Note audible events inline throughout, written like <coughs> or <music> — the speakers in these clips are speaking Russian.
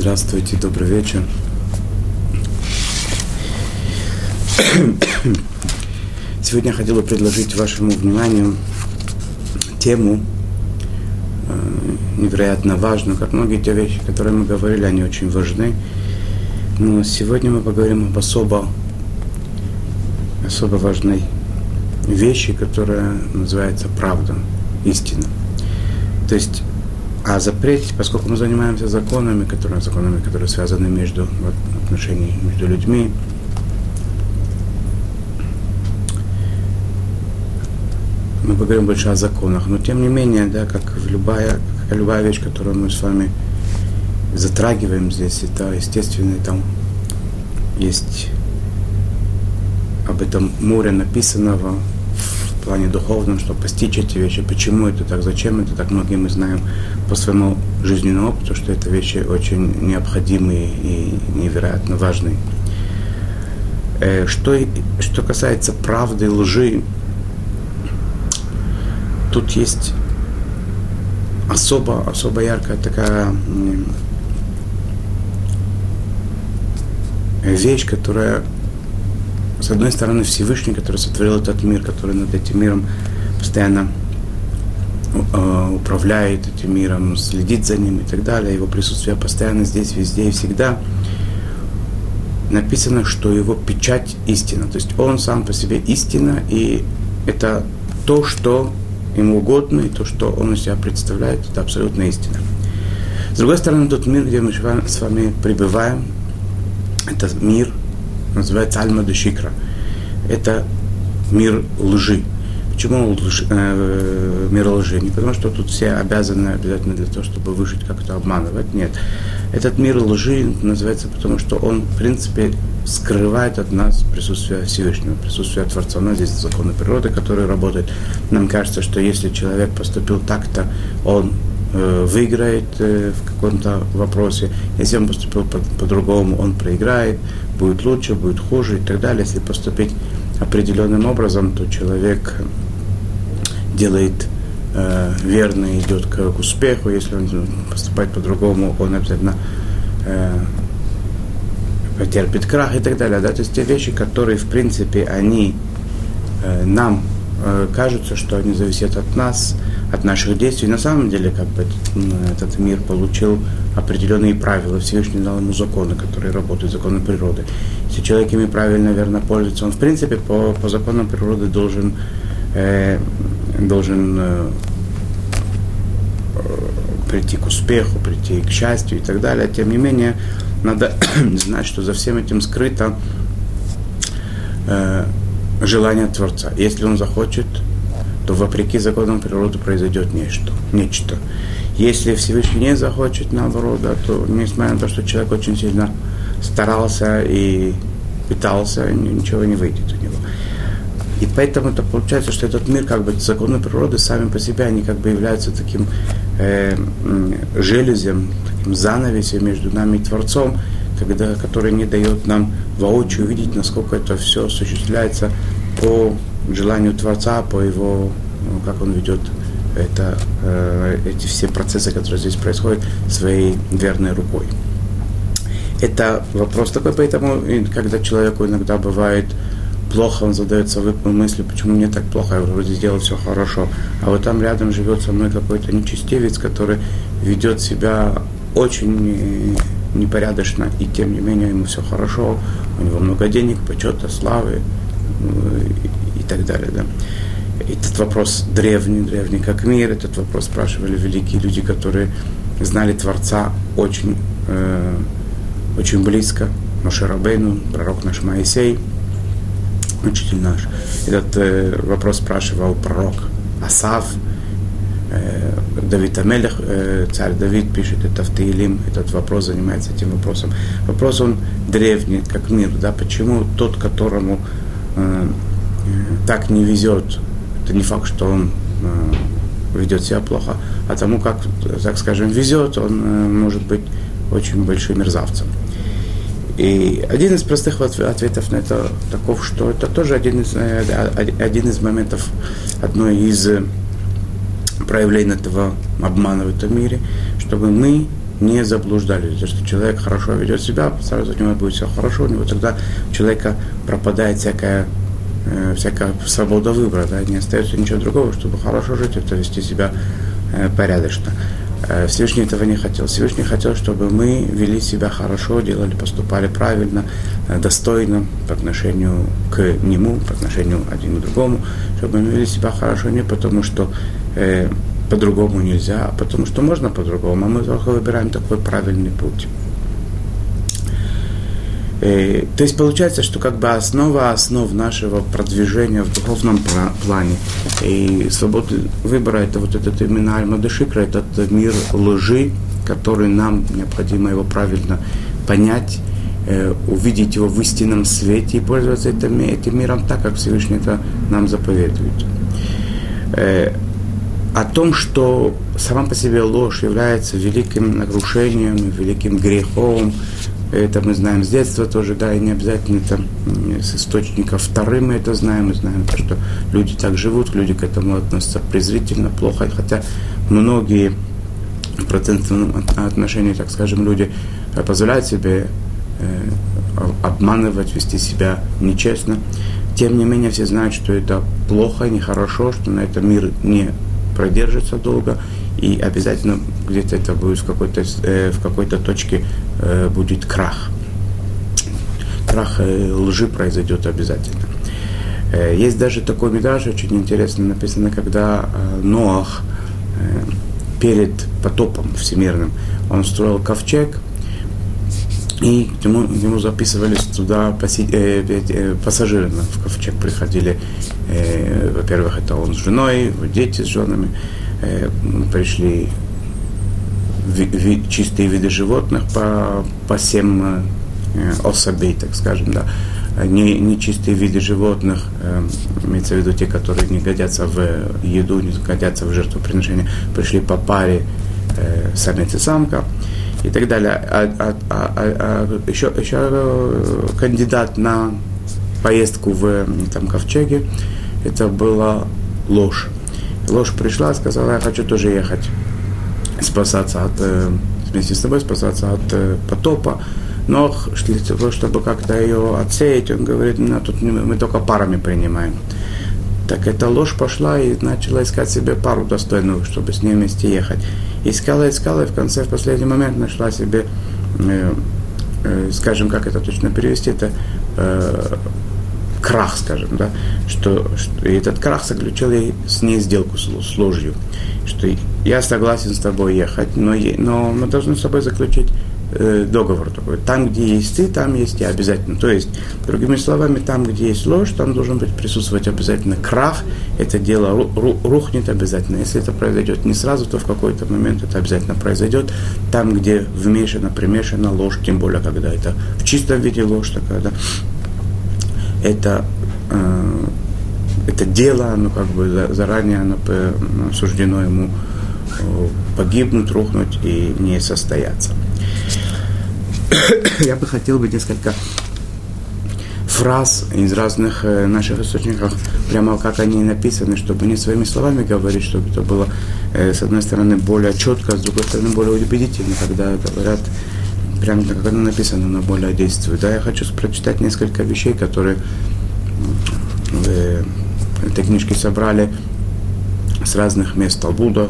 Здравствуйте, добрый вечер. <coughs> Сегодня я хотел бы предложить вашему вниманию тему э, невероятно важную, как многие те вещи, которые мы говорили, они очень важны. Но сегодня мы поговорим об особо, особо важной вещи, которая называется правда, истина. То есть а запрет, поскольку мы занимаемся законами, которые, законами, которые связаны между отношениями между людьми, мы поговорим больше о законах, но тем не менее, да, как любая, как любая вещь, которую мы с вами затрагиваем здесь, это естественно, там есть об этом море написанного плане духовном, чтобы постичь эти вещи, почему это так, зачем это так, многие мы знаем по своему жизненному опыту, что это вещи очень необходимые и невероятно важные. Э, что, что касается правды и лжи, тут есть особо, особо яркая такая вещь, которая, с одной стороны, Всевышний, который сотворил этот мир, который над этим миром постоянно Э, управляет этим миром, следит за ним и так далее, его присутствие постоянно здесь, везде и всегда, написано, что его печать истина. То есть он сам по себе истина, и это то, что ему угодно, и то, что он из себя представляет, это абсолютно истина. С другой стороны, тот мир, где мы с вами пребываем, это мир, называется Альма Дешикра. Это мир лжи. Почему лж, э, мир лжи? Не потому, что тут все обязаны обязательно для того, чтобы выжить, как-то обманывать. Нет. Этот мир лжи называется потому, что он, в принципе, скрывает от нас присутствие Всевышнего, присутствие Творца. У нас здесь законы природы, которые работают. Нам кажется, что если человек поступил так-то, он выиграет э, в каком-то вопросе. Если он поступил по- по-другому, он проиграет, будет лучше, будет хуже и так далее. Если поступить определенным образом, то человек делает э, верно, идет к, к успеху. Если он поступает по-другому, он обязательно э, потерпит крах и так далее. Да? То есть те вещи, которые, в принципе, они э, нам э, кажутся, что они зависят от нас, от наших действий. На самом деле, как бы этот, этот мир получил определенные правила. Всевышний дал ему законы, которые работают, законы природы. Если человек ими правильно, верно пользуется, он, в принципе, по, по законам природы должен э, должен э, прийти к успеху, прийти к счастью и так далее. Тем не менее, надо <clears throat> знать, что за всем этим скрыто э, желание Творца. Если он захочет, то вопреки законам природы произойдет нечто. нечто. Если Всевышний не захочет, наоборот, да, то несмотря на то, что человек очень сильно старался и пытался, ничего не выйдет у него. И поэтому это получается, что этот мир, как бы законы природы сами по себе, они как бы являются таким э, железем, таким занавесем между нами и Творцом, когда, который не дает нам воочию увидеть, насколько это все осуществляется по желанию Творца, по его, ну, как он ведет это, э, эти все процессы, которые здесь происходят, своей верной рукой. Это вопрос такой, поэтому, когда человеку иногда бывает плохо, он задается мыслью, почему мне так плохо, я вроде сделал все хорошо. А вот там рядом живет со мной какой-то нечестивец, который ведет себя очень непорядочно, и тем не менее ему все хорошо, у него много денег, почета, славы ну, так далее. Да. Этот вопрос древний, древний как мир, этот вопрос спрашивали великие люди, которые знали Творца очень, э, очень близко. Машарабейну, пророк наш Моисей – учитель наш. Этот э, вопрос спрашивал пророк Асав, э, Давид Амелех, э, царь Давид пишет это в Таилим, этот вопрос занимается этим вопросом. Вопрос он древний, как мир, да, почему тот, которому э, так не везет, это не факт, что он э, ведет себя плохо, а тому, как, так скажем, везет, он э, может быть очень большим мерзавцем. И один из простых ответов на это таков, что это тоже один из, э, один из моментов, одно из проявлений этого обмана в этом мире, чтобы мы не заблуждались. Потому что человек хорошо ведет себя, сразу у него будет все хорошо, у него тогда у человека пропадает всякая э, всякая свобода выбора, да, не остается ничего другого, чтобы хорошо жить, это вести себя э, порядочно. Э, Всевышний этого не хотел. Всевышний хотел, чтобы мы вели себя хорошо, делали, поступали правильно, э, достойно по отношению к Нему, по отношению один к другому, чтобы мы вели себя хорошо не потому, что э, по-другому нельзя, а потому что можно по-другому, а мы только выбираем такой правильный путь. Э, то есть получается, что как бы основа основ нашего продвижения в духовном плане и свободы выбора это вот этот именно Аль-Мадашикра, этот мир лжи, который нам необходимо его правильно понять, э, увидеть его в истинном свете и пользоваться этим, этим миром так, как Всевышний это нам заповедует. Э, о том, что сама по себе ложь является великим нарушением, великим грехом, это мы знаем с детства тоже, да, и не обязательно там с источников вторым мы это знаем, мы знаем, что люди так живут, люди к этому относятся презрительно, плохо, хотя многие в процентном отношении, так скажем, люди э, позволяют себе э, обманывать, вести себя нечестно. Тем не менее, все знают, что это плохо, нехорошо, что на этом мир не продержится долго, и обязательно где-то это будет в какой-то, э, в какой-то точке э, будет крах. Крах э, лжи произойдет обязательно. Э, есть даже такой медраж, очень интересно написано, когда э, Ноах э, перед потопом всемирным, он строил ковчег, и к нему, к нему записывались туда паси, э, э, пассажиры в ковчег приходили. Э, во-первых, это он с женой, дети с женами. Э, пришли чистые виды животных по, по семь э, особей, так скажем, да. Не, чистые виды животных, э, имеется в виду те, которые не годятся в еду, не годятся в жертвоприношение, пришли по паре э, самец и самка и так далее. А, а, а, а, а еще, еще кандидат на поездку в там, ковчеге, это была ложь. Ложь пришла, сказала, я хочу тоже ехать спасаться от, э, вместе с тобой, спасаться от э, потопа. Но для того, чтобы как-то ее отсеять, он говорит, ну, тут мы только парами принимаем. Так эта ложь пошла и начала искать себе пару достойную, чтобы с ней вместе ехать. Искала, искала, и в конце, в последний момент нашла себе, э, э, скажем, как это точно перевести, это э, крах, скажем, да, что, что и этот крах заключил ей с ней сделку с, с ложью, что я согласен с тобой ехать, но, но мы должны с тобой заключить э, договор такой. Там, где есть ты, там есть я обязательно. То есть, другими словами, там, где есть ложь, там должен быть присутствовать обязательно крах. Это дело ру, рухнет обязательно. Если это произойдет не сразу, то в какой-то момент это обязательно произойдет. Там, где вмешана, примешана ложь, тем более, когда это в чистом виде ложь такая, да, это, э, это дело, оно как бы заранее оно суждено ему э, погибнуть, рухнуть и не состояться. Я бы хотел бы несколько фраз из разных э, наших источников, прямо как они написаны, чтобы не своими словами говорить, чтобы это было, с одной стороны, более четко, с другой стороны, более убедительно, когда говорят прямо как оно написано, но более действует. Да, я хочу прочитать несколько вещей, которые в этой книжке собрали с разных мест Талбуда,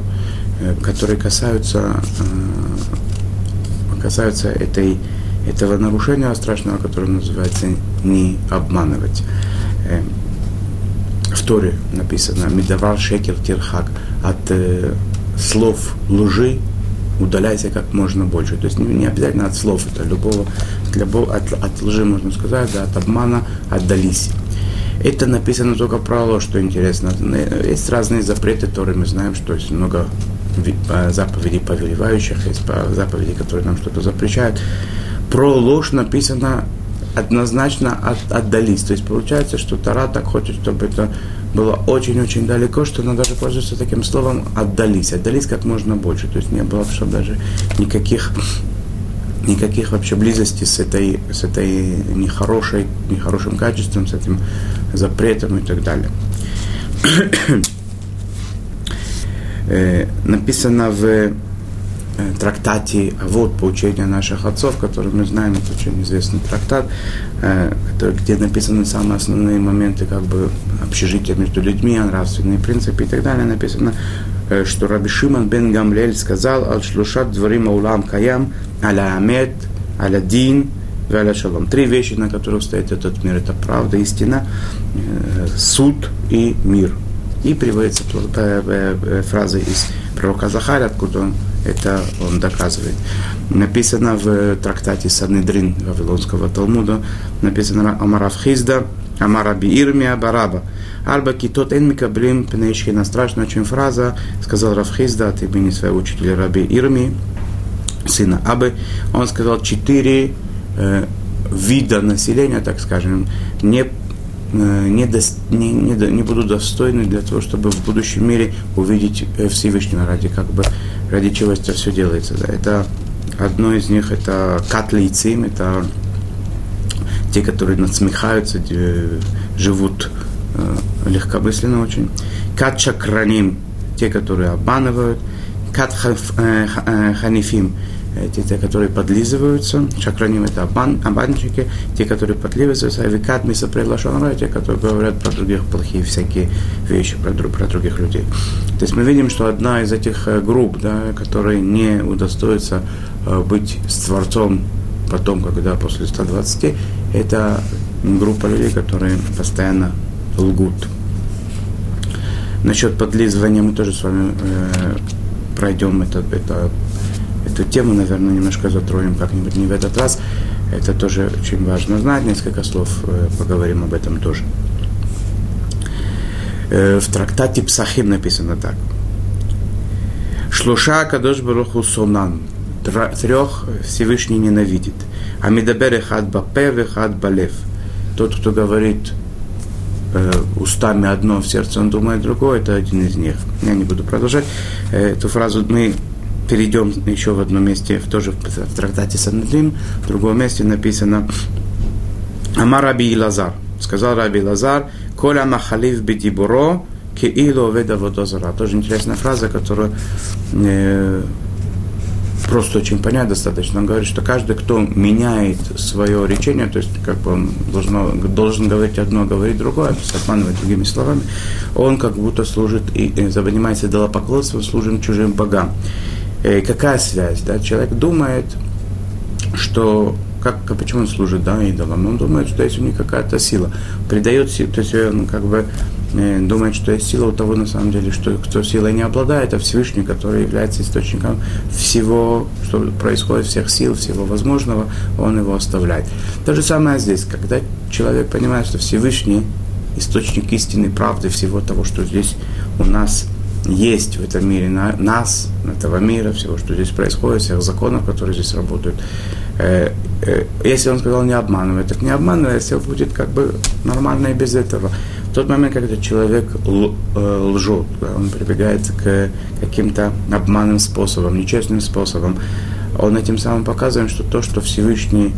э, которые касаются, э, касаются этой, этого нарушения страшного, которое называется «не обманывать». Э, в Торе написано «Медавар шекер тирхак» от слов лжи удаляйся как можно больше. То есть не, обязательно от слов, это любого, для, от, от лжи можно сказать, да, от обмана отдались. Это написано только ложь, что интересно. Есть разные запреты, которые мы знаем, что есть много а, заповедей повелевающих, есть заповеди, которые нам что-то запрещают. Про ложь написано однозначно от, отдались. То есть получается, что Тара так хочет, чтобы это было очень-очень далеко, что она даже пользуется таким словом «отдались». Отдались как можно больше. То есть не было чтобы даже никаких, никаких вообще близости с этой, с этой нехорошей, нехорошим качеством, с этим запретом и так далее. Э, написано в трактате «Вот поучение наших отцов», который мы знаем, это очень известный трактат, где написаны самые основные моменты как бы общежития между людьми, нравственные принципы и так далее, написано, что Раби Шиман бен Гамлель сказал «Ал шлушат дворим аулам каям, аля амет, аля дин, Галя Шалом. Три вещи, на которых стоит этот мир. Это правда, истина, суд и мир. И приводится фраза из пророка Захаря, откуда он это он доказывает. Написано в трактате Санедрин Вавилонского Талмуда, написано Амарав Хизда, Амараби Ирмия Бараба. Арба китот эн микаблим пнейшхина. Страшная очень фраза, сказал Равхизда от имени своего учителя Раби Ирми, сына Абы. Он сказал четыре э, вида населения, так скажем, не не, до, не, не, не будут достойны для того, чтобы в будущем мире увидеть э, Всевышнего, ради, как бы, ради чего это все делается. Да. Это одно из них, это катлейцим, это те, которые надсмехаются, живут э, легкомысленно очень. Кат чакраним, те, которые обманывают. Кат ханифим, те, те, которые подлизываются, чакраним это обман, обманщики, те, которые подлизываются, а викат миса приглашенного, те, которые говорят про других плохие всякие вещи, про, про других людей. То есть мы видим, что одна из этих э, групп, да, которые не удостоятся э, быть с Творцом потом, когда после 120, это группа людей, которые постоянно лгут. Насчет подлизывания мы тоже с вами э, пройдем это, это Эту тему, наверное, немножко затронем как-нибудь не в этот раз. Это тоже очень важно знать. Несколько слов э, поговорим об этом тоже. Э, в трактате Псахим написано так. Шлуша Кадош Баруху Сонан. Трех Всевышний ненавидит. Амидабер хад бапе хад балев. Тот, кто говорит э, устами одно, в сердце он думает другое, это один из них. Я не буду продолжать. Эту фразу мы перейдем еще в одном месте, в тоже в трактате Санедрин, в другом месте написано Амар Раби Лазар. Сказал Раби Лазар, Коля Махалив Бедибуро, Киило Веда Водозара. Тоже интересная фраза, которую э, просто очень понять достаточно. Он говорит, что каждый, кто меняет свое речение, то есть как бы он должен, должен говорить одно, говорить другое, то есть обманывать другими словами, он как будто служит и, и занимается идолопоклонством, служит чужим богам. Э, какая связь? Да? Человек думает, что как, почему он служит да, идолам? Он думает, что есть у них какая-то сила. Придает силу, то есть он как бы э, думает, что есть сила у того, на самом деле, что кто силой не обладает, а Всевышний, который является источником всего, что происходит, всех сил, всего возможного, он его оставляет. То же самое здесь, когда человек понимает, что Всевышний источник истины, правды, всего того, что здесь у нас есть в этом мире на, нас, этого мира, всего, что здесь происходит, всех законов, которые здесь работают. Э, э, если он сказал не обманывай, так не обманывай, все будет как бы нормально и без этого. В тот момент, когда человек э, лжет, он прибегает к каким-то обманным способам, нечестным способом, он этим самым показывает, что то, что Всевышний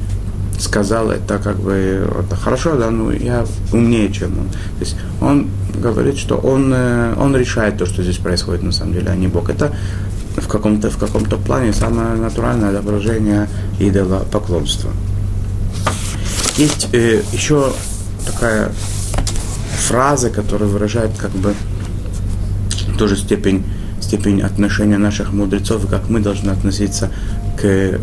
сказал, это как бы это хорошо, да, ну я умнее, чем он. То есть он говорит, что он, э, он решает то, что здесь происходит на самом деле, а не Бог. Это в каком-то, в каком-то плане самое натуральное отображение идола поклонства. Есть э, еще такая фраза, которая выражает как бы тоже степень, степень отношения наших мудрецов, как мы должны относиться к э,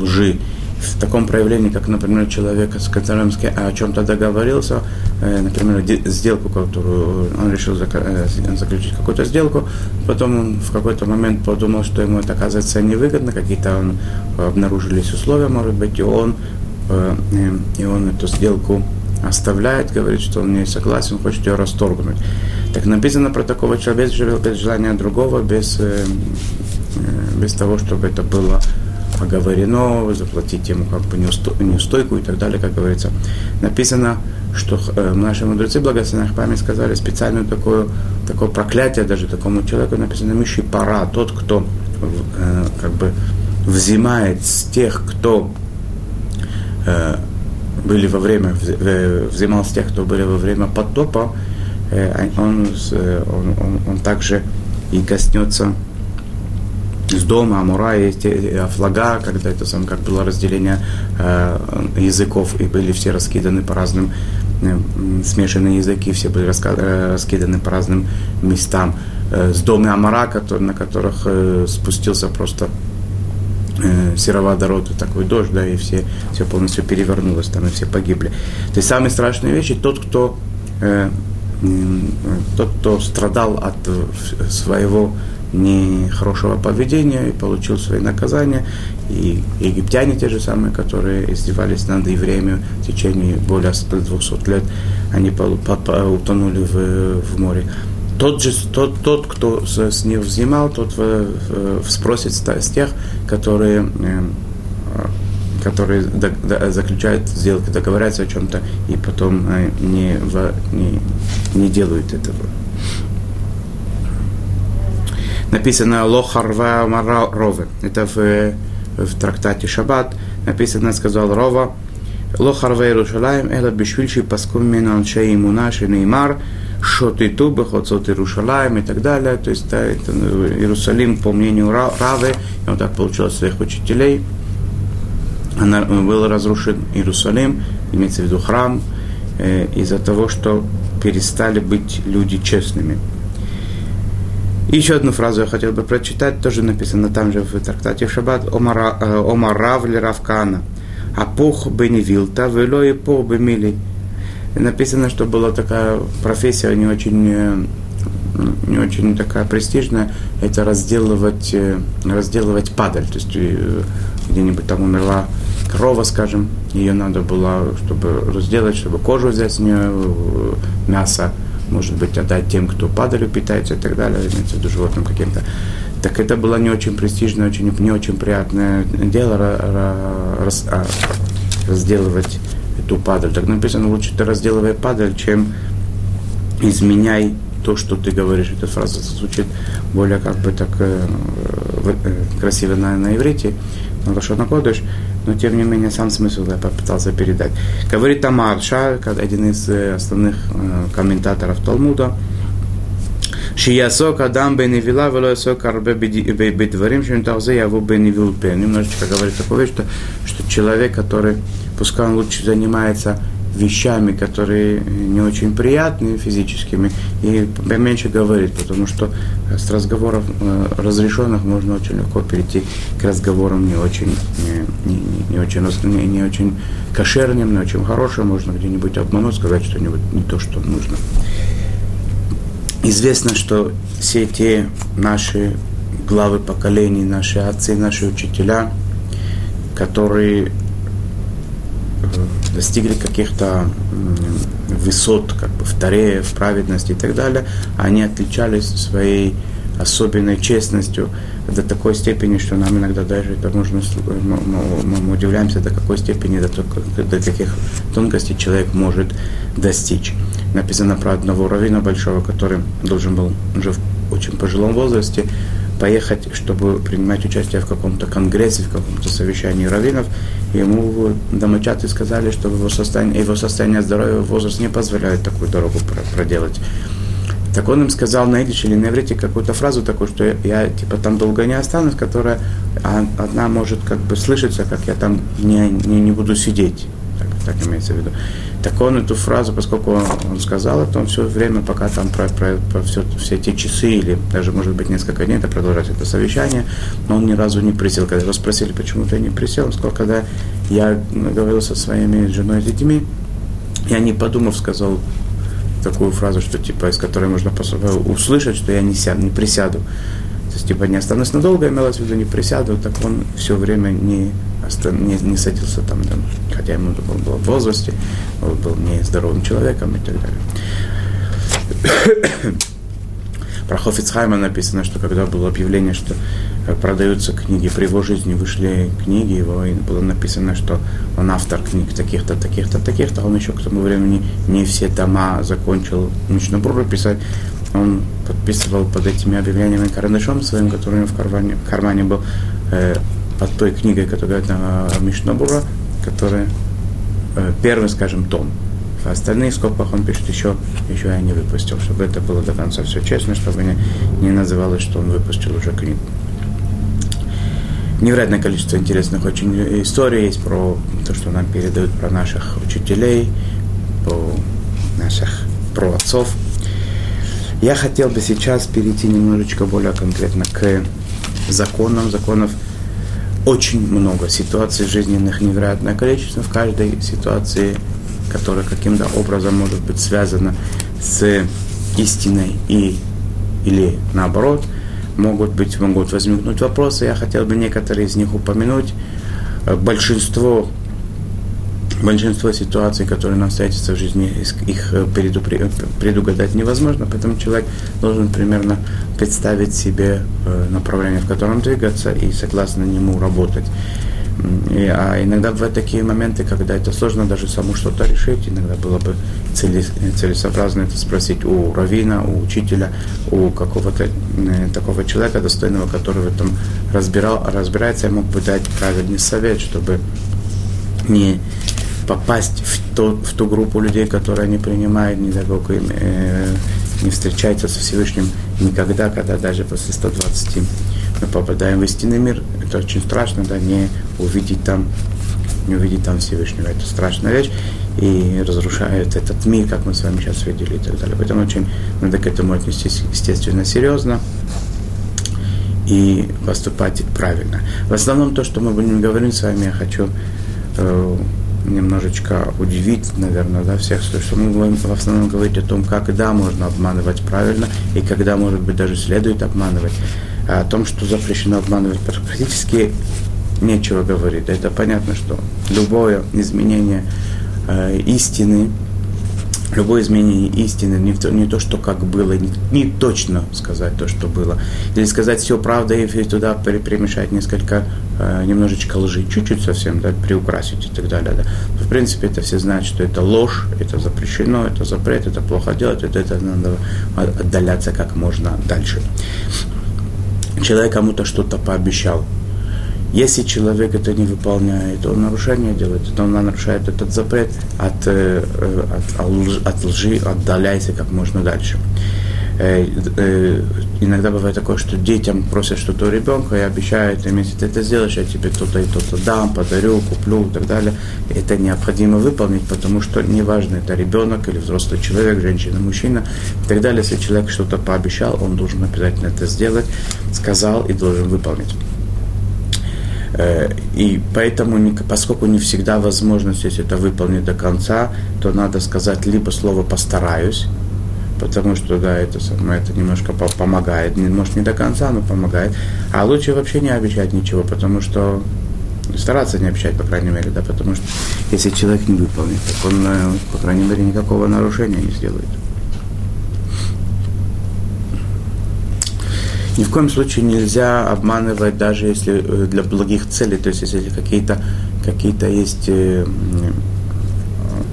лжи в таком проявлении, как, например, человек, с которым о чем-то договорился, э, например, сделку, которую он решил э, заключить какую-то сделку, потом он в какой-то момент подумал, что ему это оказывается невыгодно, какие-то он, обнаружились условия, может быть, и он, э, и он эту сделку оставляет, говорит, что он не согласен, хочет ее расторгнуть. Так написано про такого человека, без желания другого, без, без того, чтобы это было оговорено, заплатить ему как бы неустойку и так далее, как говорится. Написано, что э, наши мудрецы благословенных память сказали специальную такое, такое проклятие даже такому человеку, написано Миши пара, тот, кто э, как бы взимает с тех, кто э, были во время, взимал с тех, кто были во время потопа, он, он, он, он также и коснется из дома, Амура, есть флага, когда это сам, как было разделение э, языков, и были все раскиданы по разным, э, смешанные языки, все были э, раскиданы по разным местам. Э, с дома Амара, на которых э, спустился просто э, сероводород и такой дождь, да, и все, все полностью перевернулось, там и все погибли. То есть самые страшные вещи, тот, кто, э, э, тот, кто страдал от э, своего нехорошего поведения и получил свои наказания. И египтяне те же самые, которые издевались над евреями в течение более 200 лет, они утонули в, в море. Тот, же, тот, тот, кто с них взимал, тот спросит с тех, которые, э, которые заключают сделки, договорятся о чем-то и потом э, не, не, не делают этого написано Лохарва Рове. Это в, в трактате Шаббат. Написано, сказал Рова, Лохарва Иерушалаем, Эла Бешвильши Паскум Менаншей Имуна Неймар, Шотиту Бехоцот Иерушалаем и так далее. То есть да, это Иерусалим, по мнению Равы, и он так получил своих учителей, она, был разрушен Иерусалим, имеется в виду храм, э, из-за того, что перестали быть люди честными. И еще одну фразу я хотел бы прочитать, тоже написано там же в трактате Шаббат, Омар э, Рав ли Равкана, Апух Беневилта, Велой Пух Бемили. Написано, что была такая профессия не очень, э, не очень такая престижная, это разделывать, э, разделывать падаль. То есть где-нибудь там умерла корова, скажем, ее надо было, чтобы разделать, чтобы кожу взять с нее, мясо, может быть, отдать тем, кто падалью питается и так далее, имеется в виду животным каким-то. Так это было не очень престижное, очень, не очень приятное дело раз, а, разделывать эту падаль. Так написано, лучше ты разделывай падаль, чем изменяй то, что ты говоришь. Эта фраза звучит более как бы так э, э, красиво на, на иврите, Лошона Кодыш но тем не менее сам смысл я попытался передать. Говорит Амар один из э, основных э, комментаторов Талмуда, Шиясок Адам Беневила, Велоясок Арбе Бедварим, Шентахзе Яву Беневил Пен. Немножечко говорит такое, что, что человек, который, пускай он лучше занимается вещами, которые не очень приятные физическими, и поменьше говорить, потому что с разговоров э, разрешенных можно очень легко перейти к разговорам не очень, не, не, не очень, не, не очень кошерным, не очень хорошим, можно где-нибудь обмануть, сказать что-нибудь не то, что нужно. Известно, что все те наши главы поколений, наши отцы, наши учителя, которые достигли каких-то высот, как бы в Таре, в праведности и так далее, они отличались своей особенной честностью до такой степени, что нам иногда даже это можно, мы, мы удивляемся, до какой степени, до, до каких тонкостей человек может достичь. Написано про одного равина большого, который должен был уже в очень пожилом возрасте поехать, чтобы принимать участие в каком-то конгрессе, в каком-то совещании раввинов. Ему домочадцы сказали, что его состояние, его состояние здоровья, возраст не позволяет такую дорогу проделать. Так он им сказал на идише или на иврите какую-то фразу такую, что я, типа там долго не останусь, которая одна может как бы слышаться, как я там не, не, не буду сидеть. Так, имеется в виду. Так он эту фразу, поскольку он сказал это, он все время, пока там про, про, про все, все эти часы или даже, может быть, несколько дней, это продолжать это совещание, но он ни разу не присел. Когда его спросили, почему ты не присел, он сказал, когда я говорил со своими женой и детьми, я не подумав, сказал такую фразу, что типа, из которой можно услышать, что я не, сяду, не присяду. Есть, типа, не останусь надолго, имелось в виду, не присяду, так он все время не не, не садился там, да, хотя ему он был в возрасте, он был нездоровым человеком и так далее. Про Хофицхайма написано, что когда было объявление, что э, продаются книги, при его жизни вышли книги, его и было написано, что он автор книг таких-то, таких-то, таких-то, он еще к тому времени не все тома закончил Мишнабуру писать, он подписывал под этими объявлениями карандашом своим, который у него в кармане, в кармане был, э, под той книгой, которая на Мишнабура, которая э, первый, скажем, том. А остальные скобках он пишет еще, еще я не выпустил, чтобы это было до конца все честно, чтобы не, не называлось, что он выпустил уже книгу. невероятное количество интересных очень историй есть про то, что нам передают про наших учителей, про наших про отцов. Я хотел бы сейчас перейти немножечко более конкретно к законам. Законов очень много, ситуаций жизненных невероятное количество. В каждой ситуации, которая каким-то образом может быть связана с истиной и, или наоборот – могут быть, могут возникнуть вопросы. Я хотел бы некоторые из них упомянуть. Большинство, большинство ситуаций, которые нам встретятся в жизни, их э, предугадать невозможно, поэтому человек должен примерно представить себе э, направление, в котором двигаться и согласно нему работать. И, а иногда бывают такие моменты, когда это сложно даже саму что-то решить. Иногда было бы целесообразно это спросить у равина, у учителя, у какого-то э, такого человека достойного, который в этом разбирал, разбирается, и мог бы дать правильный совет, чтобы не попасть в, то, в ту группу людей, которые не принимают, Бог, им, э, не встречаются со Всевышним никогда, когда даже после 120 мы попадаем в истинный мир, это очень страшно, да, не увидеть там, не увидеть там Всевышнего. Это страшная вещь и разрушает этот мир, как мы с вами сейчас видели и так далее. Поэтому очень надо к этому отнестись, естественно, серьезно и поступать правильно. В основном то, что мы будем говорить с вами, я хочу э, немножечко удивить, наверное, да, всех, что мы будем в основном говорить о том, когда можно обманывать правильно и когда, может быть, даже следует обманывать. А о том, что запрещено обманывать, практически нечего говорить. Это понятно, что любое изменение э, истины, любое изменение истины, не то, не то, что как было, не, не точно сказать то, что было, или сказать все правда и туда перемешать несколько, э, немножечко лжи, чуть-чуть совсем, да, приукрасить и так далее. Да. В принципе, это все знают, что это ложь, это запрещено, это запрет, это плохо делать, это, это надо отдаляться как можно дальше. Человек кому-то что-то пообещал, если человек это не выполняет, он нарушение делает, то он нарушает этот запрет от, э, от, от лжи, отдаляйся как можно дальше. Э, э, иногда бывает такое, что детям просят что-то у ребенка и обещают им, если ты это сделаешь, я тебе то-то и то-то дам, подарю, куплю и так далее. Это необходимо выполнить, потому что неважно, это ребенок или взрослый человек, женщина, мужчина и так далее. Если человек что-то пообещал, он должен обязательно это сделать, сказал и должен выполнить. Э, и поэтому, поскольку не всегда возможность, если это выполнить до конца, то надо сказать либо слово «постараюсь», потому что, да, это, самое, это немножко помогает, может, не до конца, но помогает. А лучше вообще не обещать ничего, потому что стараться не обещать, по крайней мере, да, потому что если человек не выполнит, так он, э, по крайней мере, никакого нарушения не сделает. Ни в коем случае нельзя обманывать, даже если э, для благих целей, то есть если какие-то какие есть э,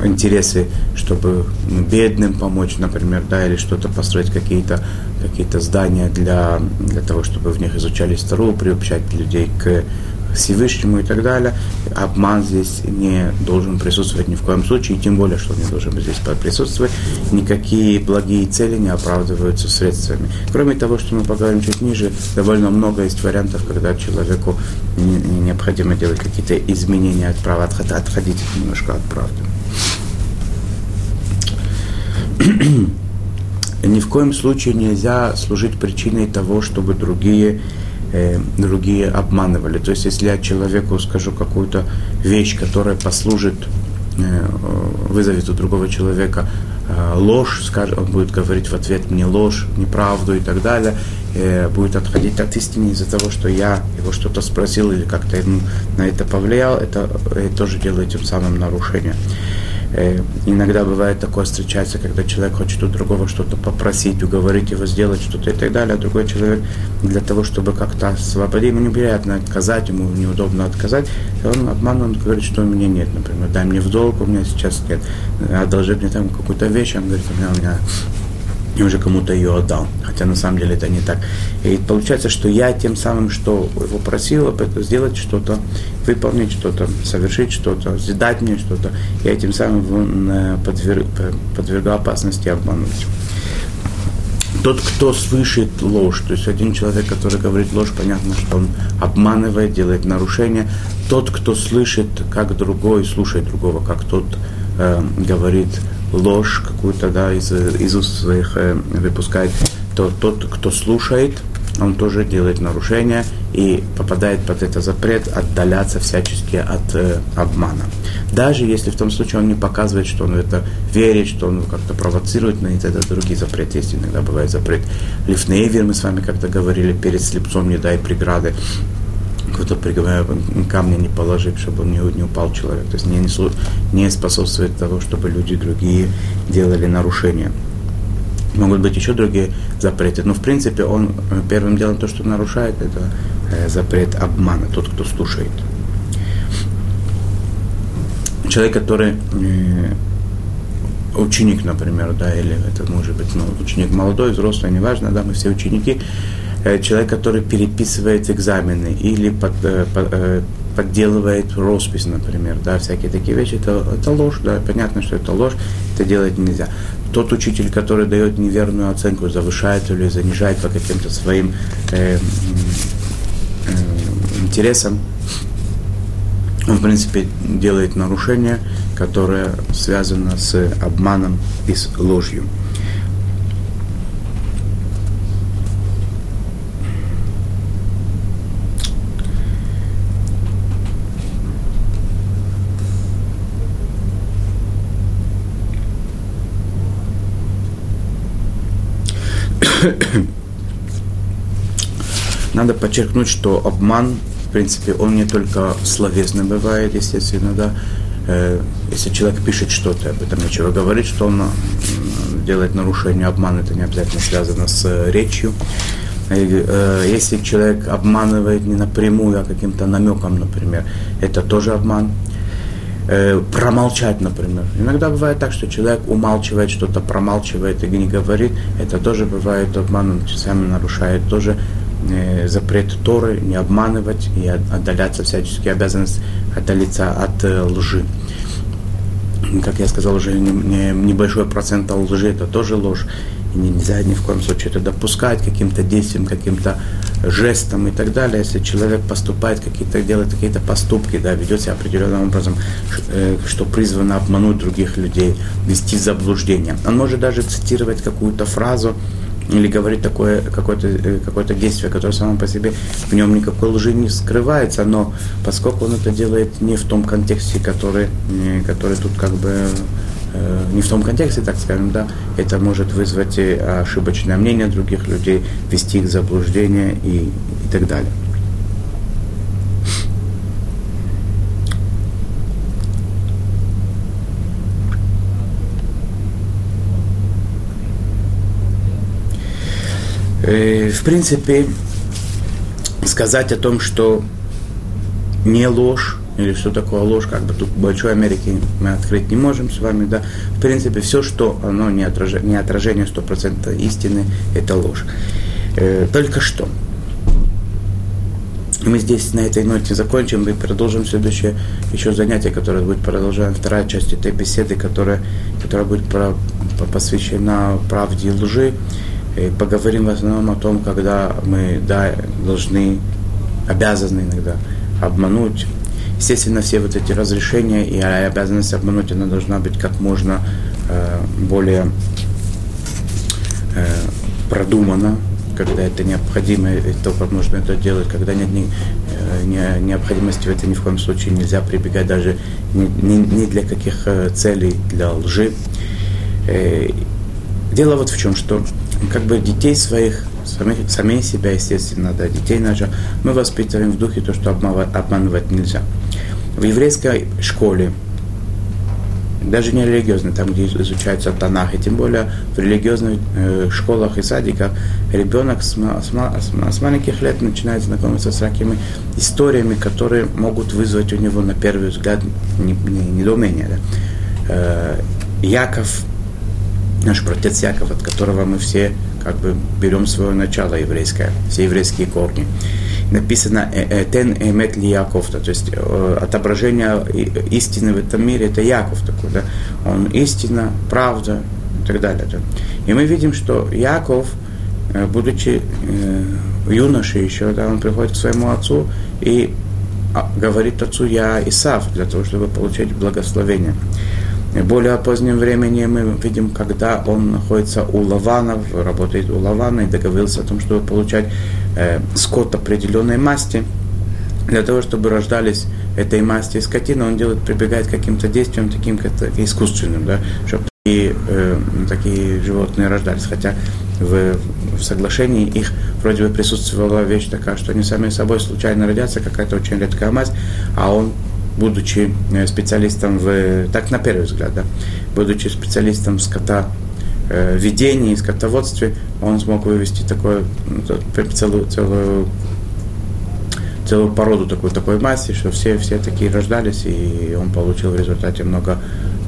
интересы, чтобы бедным помочь, например, да, или что-то построить, какие-то какие здания для, для того, чтобы в них изучали Стару, приобщать людей к Всевышнему и так далее. Обман здесь не должен присутствовать ни в коем случае, и тем более, что не должен здесь присутствовать. Никакие благие цели не оправдываются средствами. Кроме того, что мы поговорим чуть ниже, довольно много есть вариантов, когда человеку необходимо делать какие-то изменения от права, отходить немножко от правды. Ни в коем случае нельзя служить причиной того, чтобы другие э, другие обманывали. То есть, если я человеку скажу какую-то вещь, которая послужит, э, вызовет у другого человека э, ложь, скажет, он будет говорить в ответ мне ложь, неправду и так далее, э, будет отходить от истины из-за того, что я его что-то спросил или как-то ему на это повлиял, это, это тоже делает тем самым нарушение. Э, иногда бывает такое встречается, когда человек хочет у другого что-то попросить, уговорить его сделать что-то и так далее, а другой человек для того, чтобы как-то освободить, ему неприятно отказать, ему неудобно отказать, и он обманывает, он говорит, что у меня нет, например, дай мне в долг, у меня сейчас нет, одолжи мне там какую-то вещь, он говорит, у меня, у меня и уже кому-то ее отдал. Хотя на самом деле это не так. И получается, что я тем самым, что его просил сделать что-то, выполнить что-то, совершить что-то, сдать мне что-то, я тем самым подверг, подвергал опасности обмануть. Тот, кто слышит ложь, то есть один человек, который говорит ложь, понятно, что он обманывает, делает нарушение. Тот, кто слышит, как другой, слушает другого, как тот э, говорит ложь какую-то, да, из, из уст своих э, выпускает, то тот, кто слушает, он тоже делает нарушение и попадает под этот запрет отдаляться всячески от э, обмана. Даже если в том случае он не показывает, что он это верит, что он как-то провоцирует на это, это другие запреты есть. Иногда бывает запрет лифнейвер, мы с вами как-то говорили, перед слепцом не дай преграды какой-то камня не положить, чтобы он не, не упал человек. То есть не, не способствует того, чтобы люди другие делали нарушения. Могут быть еще другие запреты. Но в принципе он э, первым делом то, что нарушает, это э, запрет обмана, тот, кто слушает. Человек, который э, ученик, например, да, или это может быть ну, ученик молодой, взрослый, неважно, да, мы все ученики, э, человек, который переписывает экзамены или под, э, под, э, подделывает роспись, например, да, всякие такие вещи, это, это ложь, да, понятно, что это ложь, это делать нельзя. Тот учитель, который дает неверную оценку, завышает или занижает по каким-то своим э, э, интересам, он, в принципе, делает нарушение, которое связано с обманом и с ложью. <coughs> Надо подчеркнуть, что обман, в принципе, он не только словесный бывает, естественно, да. Э, если человек пишет что-то, об этом нечего говорить, что он делает нарушение, обман, это не обязательно связано с э, речью. Э, если человек обманывает не напрямую, а каким-то намеком, например, это тоже обман э, промолчать, например. Иногда бывает так, что человек умалчивает что-то, промалчивает и не говорит. Это тоже бывает обман, он сами нарушает тоже э, запрет Торы, не обманывать и отдаляться всячески обязанность отдалиться от э, лжи. Как я сказал, уже не, не, небольшой процент лжи это тоже ложь нельзя ни в коем случае это допускать каким-то действием, каким-то жестом и так далее. Если человек поступает, какие-то, делает какие-то поступки, да, ведет себя определенным образом, э, что призвано обмануть других людей, вести заблуждение. Он может даже цитировать какую-то фразу, или говорить такое, какое-то, э, какое-то действие, которое само по себе в нем никакой лжи не скрывается, но поскольку он это делает не в том контексте, который, э, который тут как бы Э, не в том контексте, так скажем, да, это может вызвать ошибочное мнение других людей, вести их в заблуждение и, и так далее. Э, в принципе, сказать о том, что не ложь, или что такое ложь, как бы тут большой Америки мы открыть не можем с вами, да. В принципе, все, что оно не, отражение, не отражение 100% истины, это ложь. Э, только что. Мы здесь на этой ноте закончим и продолжим следующее еще занятие, которое будет продолжена вторая часть этой беседы, которая, которая будет про, посвящена правде и лжи. Поговорим в основном о том, когда мы да, должны, обязаны иногда обмануть Естественно, все вот эти разрешения и обязанность обмануть, она должна быть как можно э, более э, продумана, когда это необходимо, и только можно это делать, когда нет ни, э, ни, необходимости в этом ни в коем случае нельзя прибегать даже ни, ни, ни для каких э, целей, для лжи. Э, дело вот в чем, что как бы детей своих сами, сами себя, естественно, да, детей наших, мы воспитываем в духе то, что обманывать, нельзя. В еврейской школе, даже не религиозной, там, где изучается Танах, и тем более в религиозных э, школах и садиках, ребенок с, с, с, с маленьких лет начинает знакомиться с такими историями, которые могут вызвать у него на первый взгляд недоумение. Да? Э, Яков, наш протец Яков, от которого мы все как бы берем свое начало еврейское, все еврейские корни. Написано «Э, э, «Тен эмет ли Яков», то есть э, отображение истины в этом мире, это Яков такой, да? он истина, правда и так далее. Да? И мы видим, что Яков будучи юношей еще, да, он приходит к своему отцу и а, говорит отцу «я Исав», для того, чтобы получить благословение. В более позднем времени мы видим, когда он находится у Лавана, работает у Лавана и договорился о том, чтобы получать э, скот определенной масти, для того, чтобы рождались этой масти скотины, он делает, прибегает к каким-то действиям, таким как искусственным, да, чтобы такие, э, такие животные рождались. Хотя в, в соглашении их вроде бы присутствовала вещь такая, что они сами собой случайно родятся, какая-то очень редкая масть, а он будучи специалистом в, так на первый взгляд, да, будучи специалистом в скота ведении, скотоводстве, он смог вывести такое, ну, целую, целую целую породу такой, такой масти, что все, все такие рождались, и он получил в результате много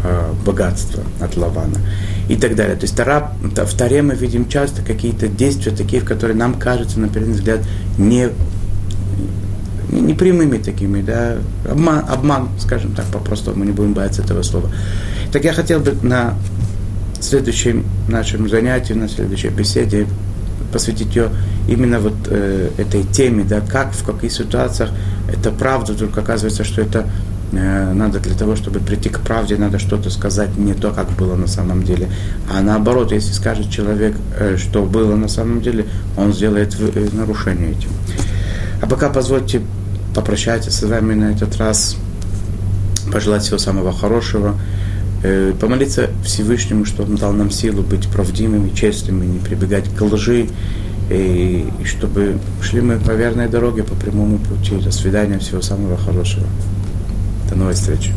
э, богатства от Лавана и так далее. То есть Тара, в Таре мы видим часто какие-то действия такие, в которые нам кажутся, на первый взгляд, не, непрямыми такими, да, обман, обман, скажем так, по-простому, не будем бояться этого слова. Так я хотел бы на следующем нашем занятии, на следующей беседе посвятить ее именно вот э, этой теме, да, как, в каких ситуациях это правда, только оказывается, что это э, надо для того, чтобы прийти к правде, надо что-то сказать не то, как было на самом деле. А наоборот, если скажет человек, э, что было на самом деле, он сделает э, нарушение этим. А пока позвольте попрощаться с вами на этот раз, пожелать всего самого хорошего, э, помолиться Всевышнему, чтобы Он дал нам силу быть правдивыми, честными, не прибегать к лжи, и, и чтобы шли мы по верной дороге, по прямому пути. До свидания, всего самого хорошего. До новой встречи.